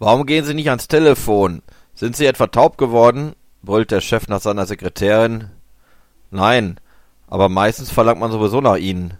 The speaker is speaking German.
Warum gehen Sie nicht ans Telefon? Sind Sie etwa taub geworden? brüllt der Chef nach seiner Sekretärin. Nein, aber meistens verlangt man sowieso nach Ihnen.